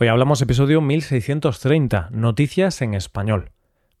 Hoy hablamos episodio 1630, Noticias en Español.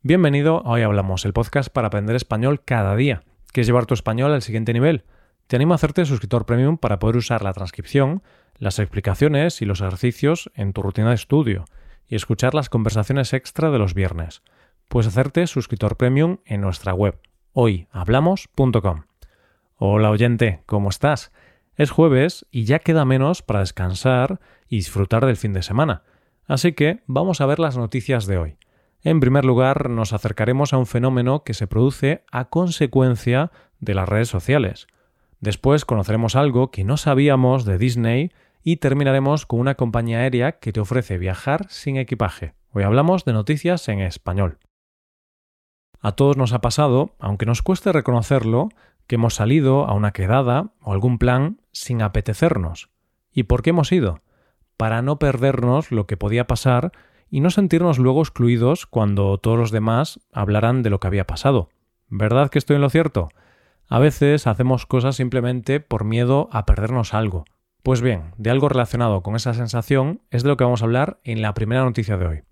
Bienvenido a Hoy Hablamos, el podcast para aprender español cada día. ¿Quieres llevar tu español al siguiente nivel? Te animo a hacerte suscriptor premium para poder usar la transcripción, las explicaciones y los ejercicios en tu rutina de estudio y escuchar las conversaciones extra de los viernes. Puedes hacerte suscriptor premium en nuestra web hoyhablamos.com. Hola oyente, ¿cómo estás? Es jueves y ya queda menos para descansar y disfrutar del fin de semana. Así que vamos a ver las noticias de hoy. En primer lugar, nos acercaremos a un fenómeno que se produce a consecuencia de las redes sociales. Después conoceremos algo que no sabíamos de Disney y terminaremos con una compañía aérea que te ofrece viajar sin equipaje. Hoy hablamos de noticias en español. A todos nos ha pasado, aunque nos cueste reconocerlo, que hemos salido a una quedada o algún plan sin apetecernos. ¿Y por qué hemos ido? Para no perdernos lo que podía pasar y no sentirnos luego excluidos cuando todos los demás hablaran de lo que había pasado. ¿Verdad que estoy en lo cierto? A veces hacemos cosas simplemente por miedo a perdernos algo. Pues bien, de algo relacionado con esa sensación es de lo que vamos a hablar en la primera noticia de hoy.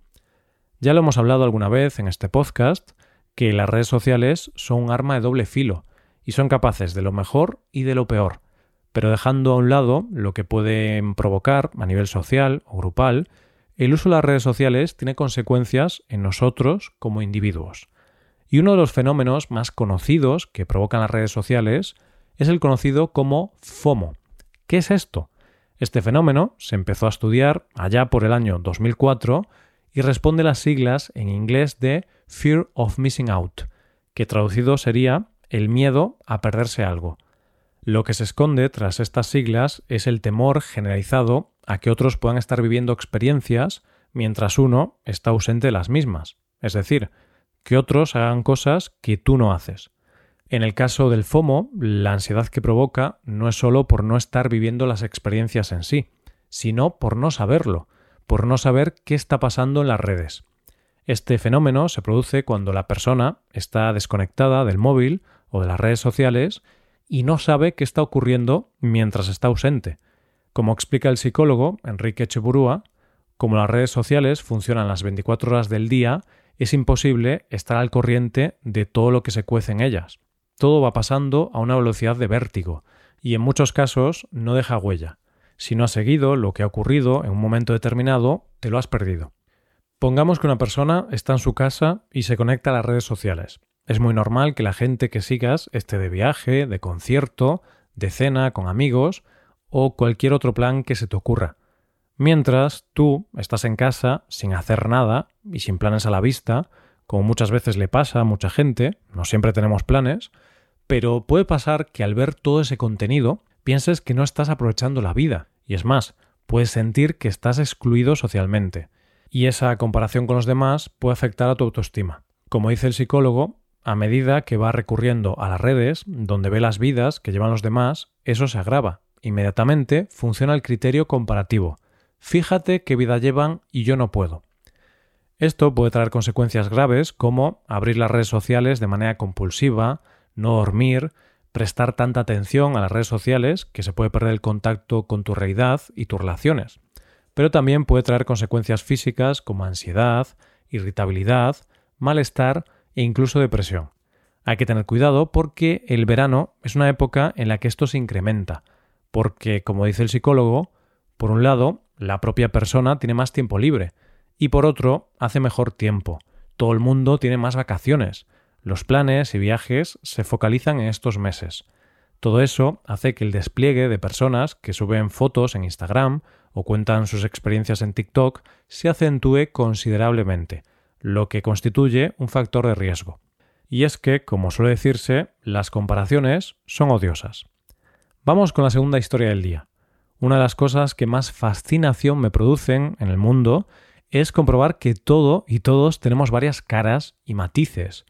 Ya lo hemos hablado alguna vez en este podcast, que las redes sociales son un arma de doble filo, y son capaces de lo mejor y de lo peor, pero dejando a un lado lo que pueden provocar a nivel social o grupal, el uso de las redes sociales tiene consecuencias en nosotros como individuos. Y uno de los fenómenos más conocidos que provocan las redes sociales es el conocido como FOMO. ¿Qué es esto? Este fenómeno se empezó a estudiar allá por el año 2004 y responde a las siglas en inglés de Fear of Missing Out, que traducido sería el miedo a perderse algo. Lo que se esconde tras estas siglas es el temor generalizado a que otros puedan estar viviendo experiencias mientras uno está ausente de las mismas, es decir, que otros hagan cosas que tú no haces. En el caso del FOMO, la ansiedad que provoca no es solo por no estar viviendo las experiencias en sí, sino por no saberlo, por no saber qué está pasando en las redes. Este fenómeno se produce cuando la persona está desconectada del móvil o de las redes sociales y no sabe qué está ocurriendo mientras está ausente. Como explica el psicólogo Enrique Echeburúa, como las redes sociales funcionan las 24 horas del día, es imposible estar al corriente de todo lo que se cuece en ellas. Todo va pasando a una velocidad de vértigo, y en muchos casos no deja huella. Si no has seguido lo que ha ocurrido en un momento determinado, te lo has perdido. Pongamos que una persona está en su casa y se conecta a las redes sociales. Es muy normal que la gente que sigas esté de viaje, de concierto, de cena con amigos o cualquier otro plan que se te ocurra. Mientras tú estás en casa sin hacer nada y sin planes a la vista, como muchas veces le pasa a mucha gente, no siempre tenemos planes, pero puede pasar que al ver todo ese contenido pienses que no estás aprovechando la vida, y es más, puedes sentir que estás excluido socialmente, y esa comparación con los demás puede afectar a tu autoestima. Como dice el psicólogo, a medida que va recurriendo a las redes, donde ve las vidas que llevan los demás, eso se agrava. Inmediatamente funciona el criterio comparativo. Fíjate qué vida llevan y yo no puedo. Esto puede traer consecuencias graves como abrir las redes sociales de manera compulsiva, no dormir, prestar tanta atención a las redes sociales que se puede perder el contacto con tu realidad y tus relaciones. Pero también puede traer consecuencias físicas como ansiedad, irritabilidad, malestar e incluso depresión. Hay que tener cuidado porque el verano es una época en la que esto se incrementa, porque, como dice el psicólogo, por un lado, la propia persona tiene más tiempo libre, y por otro, hace mejor tiempo. Todo el mundo tiene más vacaciones. Los planes y viajes se focalizan en estos meses. Todo eso hace que el despliegue de personas que suben fotos en Instagram o cuentan sus experiencias en TikTok se acentúe considerablemente, lo que constituye un factor de riesgo. Y es que, como suele decirse, las comparaciones son odiosas. Vamos con la segunda historia del día. Una de las cosas que más fascinación me producen en el mundo es comprobar que todo y todos tenemos varias caras y matices.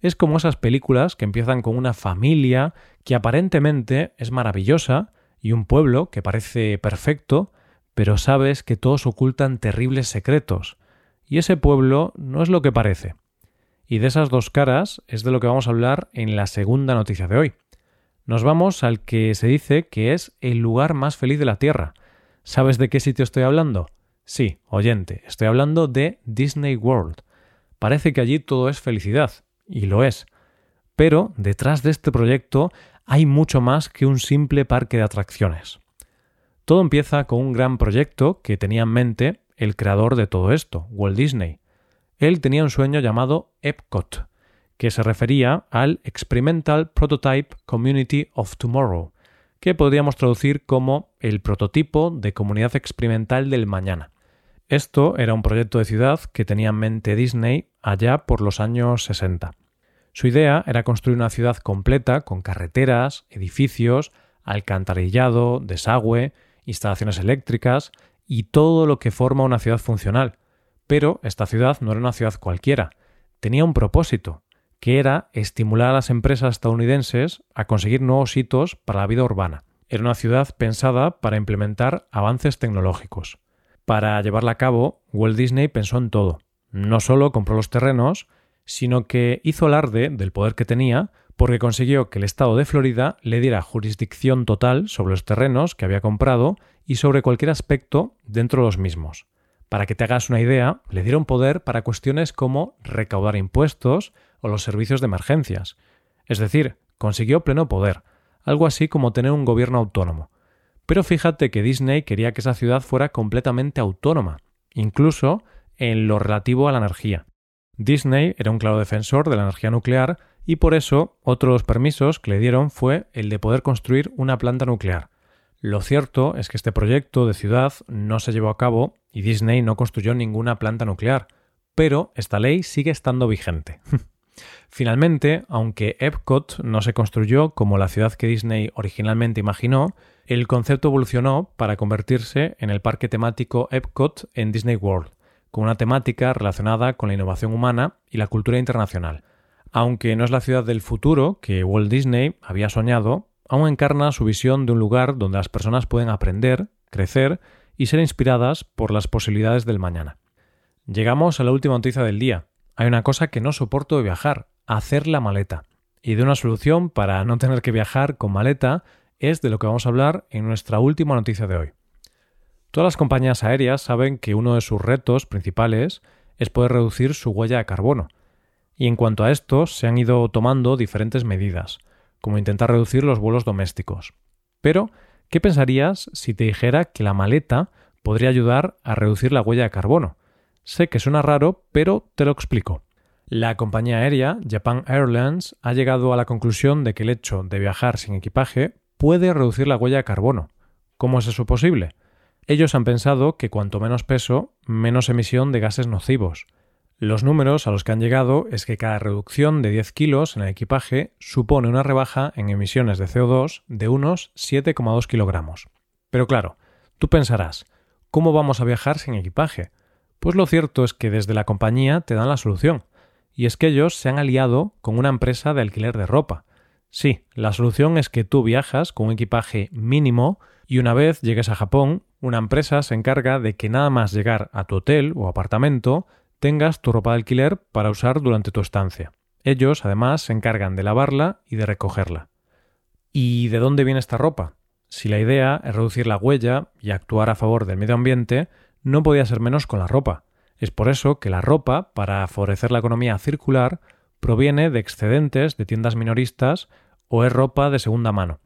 Es como esas películas que empiezan con una familia que aparentemente es maravillosa y un pueblo que parece perfecto, pero sabes que todos ocultan terribles secretos, y ese pueblo no es lo que parece. Y de esas dos caras es de lo que vamos a hablar en la segunda noticia de hoy. Nos vamos al que se dice que es el lugar más feliz de la Tierra. ¿Sabes de qué sitio estoy hablando? Sí, oyente, estoy hablando de Disney World. Parece que allí todo es felicidad, y lo es. Pero detrás de este proyecto hay mucho más que un simple parque de atracciones. Todo empieza con un gran proyecto que tenía en mente el creador de todo esto, Walt Disney. Él tenía un sueño llamado Epcot, que se refería al Experimental Prototype Community of Tomorrow, que podríamos traducir como el prototipo de comunidad experimental del mañana. Esto era un proyecto de ciudad que tenía en mente Disney allá por los años 60. Su idea era construir una ciudad completa con carreteras, edificios, alcantarillado, desagüe, instalaciones eléctricas y todo lo que forma una ciudad funcional. Pero esta ciudad no era una ciudad cualquiera, tenía un propósito, que era estimular a las empresas estadounidenses a conseguir nuevos hitos para la vida urbana. Era una ciudad pensada para implementar avances tecnológicos. Para llevarla a cabo, Walt Disney pensó en todo. No solo compró los terrenos, sino que hizo alarde del poder que tenía porque consiguió que el estado de Florida le diera jurisdicción total sobre los terrenos que había comprado y sobre cualquier aspecto dentro de los mismos. Para que te hagas una idea, le dieron poder para cuestiones como recaudar impuestos o los servicios de emergencias. Es decir, consiguió pleno poder, algo así como tener un gobierno autónomo. Pero fíjate que Disney quería que esa ciudad fuera completamente autónoma, incluso en lo relativo a la energía. Disney era un claro defensor de la energía nuclear y por eso otro de los permisos que le dieron fue el de poder construir una planta nuclear. Lo cierto es que este proyecto de ciudad no se llevó a cabo y Disney no construyó ninguna planta nuclear, pero esta ley sigue estando vigente. Finalmente, aunque Epcot no se construyó como la ciudad que Disney originalmente imaginó, el concepto evolucionó para convertirse en el parque temático Epcot en Disney World, con una temática relacionada con la innovación humana y la cultura internacional. Aunque no es la ciudad del futuro que Walt Disney había soñado, aún encarna su visión de un lugar donde las personas pueden aprender, crecer y ser inspiradas por las posibilidades del mañana. Llegamos a la última noticia del día, hay una cosa que no soporto de viajar, hacer la maleta. Y de una solución para no tener que viajar con maleta es de lo que vamos a hablar en nuestra última noticia de hoy. Todas las compañías aéreas saben que uno de sus retos principales es poder reducir su huella de carbono. Y en cuanto a esto, se han ido tomando diferentes medidas, como intentar reducir los vuelos domésticos. Pero, ¿qué pensarías si te dijera que la maleta podría ayudar a reducir la huella de carbono? Sé que suena raro, pero te lo explico. La compañía aérea Japan Airlines ha llegado a la conclusión de que el hecho de viajar sin equipaje puede reducir la huella de carbono. ¿Cómo es eso posible? Ellos han pensado que cuanto menos peso, menos emisión de gases nocivos. Los números a los que han llegado es que cada reducción de 10 kilos en el equipaje supone una rebaja en emisiones de CO2 de unos 7,2 kilogramos. Pero claro, tú pensarás, ¿cómo vamos a viajar sin equipaje? Pues lo cierto es que desde la compañía te dan la solución, y es que ellos se han aliado con una empresa de alquiler de ropa. Sí, la solución es que tú viajas con un equipaje mínimo y una vez llegues a Japón, una empresa se encarga de que nada más llegar a tu hotel o apartamento tengas tu ropa de alquiler para usar durante tu estancia. Ellos, además, se encargan de lavarla y de recogerla. ¿Y de dónde viene esta ropa? Si la idea es reducir la huella y actuar a favor del medio ambiente, no podía ser menos con la ropa. Es por eso que la ropa, para favorecer la economía circular, proviene de excedentes de tiendas minoristas o es ropa de segunda mano.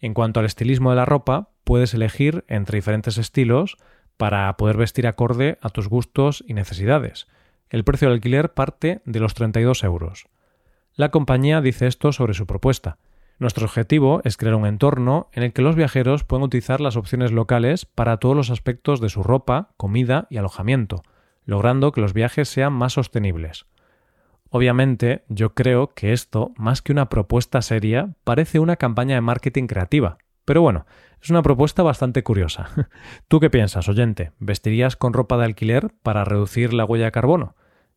En cuanto al estilismo de la ropa, puedes elegir entre diferentes estilos para poder vestir acorde a tus gustos y necesidades. El precio del alquiler parte de los 32 euros. La compañía dice esto sobre su propuesta. Nuestro objetivo es crear un entorno en el que los viajeros puedan utilizar las opciones locales para todos los aspectos de su ropa, comida y alojamiento, logrando que los viajes sean más sostenibles. Obviamente, yo creo que esto, más que una propuesta seria, parece una campaña de marketing creativa. Pero bueno, es una propuesta bastante curiosa. ¿Tú qué piensas, oyente? ¿Vestirías con ropa de alquiler para reducir la huella de carbono?